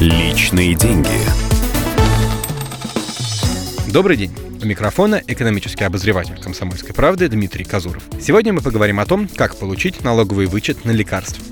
Личные деньги. Добрый день. У микрофона экономический обозреватель «Комсомольской правды» Дмитрий Казуров. Сегодня мы поговорим о том, как получить налоговый вычет на лекарства.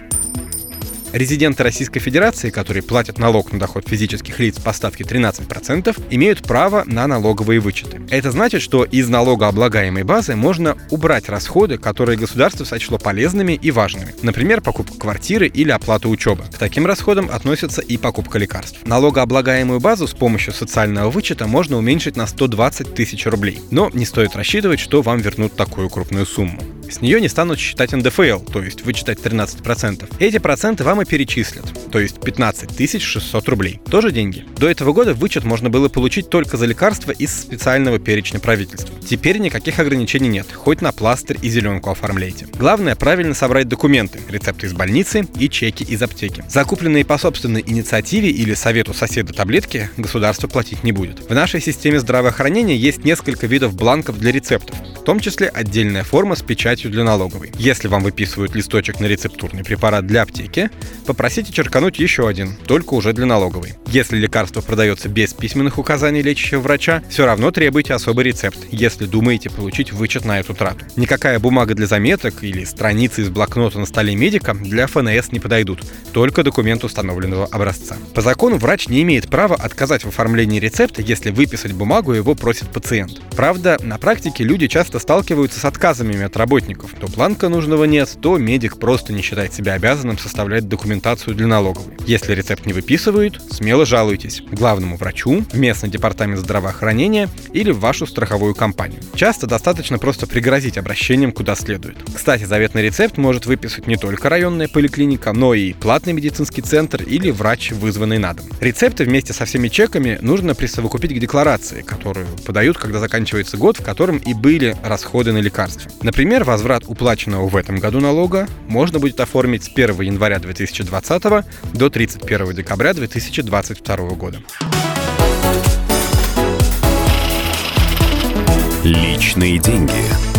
Резиденты Российской Федерации, которые платят налог на доход физических лиц по ставке 13%, имеют право на налоговые вычеты. Это значит, что из налогооблагаемой базы можно убрать расходы, которые государство сочло полезными и важными. Например, покупка квартиры или оплата учебы. К таким расходам относится и покупка лекарств. Налогооблагаемую базу с помощью социального вычета можно уменьшить на 120 тысяч рублей. Но не стоит рассчитывать, что вам вернут такую крупную сумму. С нее не станут считать НДФЛ, то есть вычитать 13%. Эти проценты вам и перечислят, то есть 15 600 рублей. Тоже деньги. До этого года вычет можно было получить только за лекарства из специального перечня правительства. Теперь никаких ограничений нет, хоть на пластырь и зеленку оформляйте. Главное правильно собрать документы, рецепты из больницы и чеки из аптеки. Закупленные по собственной инициативе или совету соседа таблетки государство платить не будет. В нашей системе здравоохранения есть несколько видов бланков для рецептов, том числе отдельная форма с печатью для налоговой. Если вам выписывают листочек на рецептурный препарат для аптеки, попросите черкануть еще один, только уже для налоговой. Если лекарство продается без письменных указаний лечащего врача, все равно требуйте особый рецепт, если думаете получить вычет на эту трату. Никакая бумага для заметок или страницы из блокнота на столе медика для ФНС не подойдут, только документ установленного образца. По закону врач не имеет права отказать в оформлении рецепта, если выписать бумагу его просит пациент. Правда, на практике люди часто сталкиваются с отказами от работников работников. То планка нужного нет, то медик просто не считает себя обязанным составлять документацию для налоговой. Если рецепт не выписывают, смело жалуйтесь главному врачу, в местный департамент здравоохранения или в вашу страховую компанию. Часто достаточно просто пригрозить обращением куда следует. Кстати, заветный рецепт может выписать не только районная поликлиника, но и платный медицинский центр или врач, вызванный на дом. Рецепты вместе со всеми чеками нужно присовокупить к декларации, которую подают, когда заканчивается год, в котором и были расходы на лекарства. Например, возврат уплаченного в этом году налога можно будет оформить с 1 января 2020 до 31 декабря 2022 года. Личные деньги.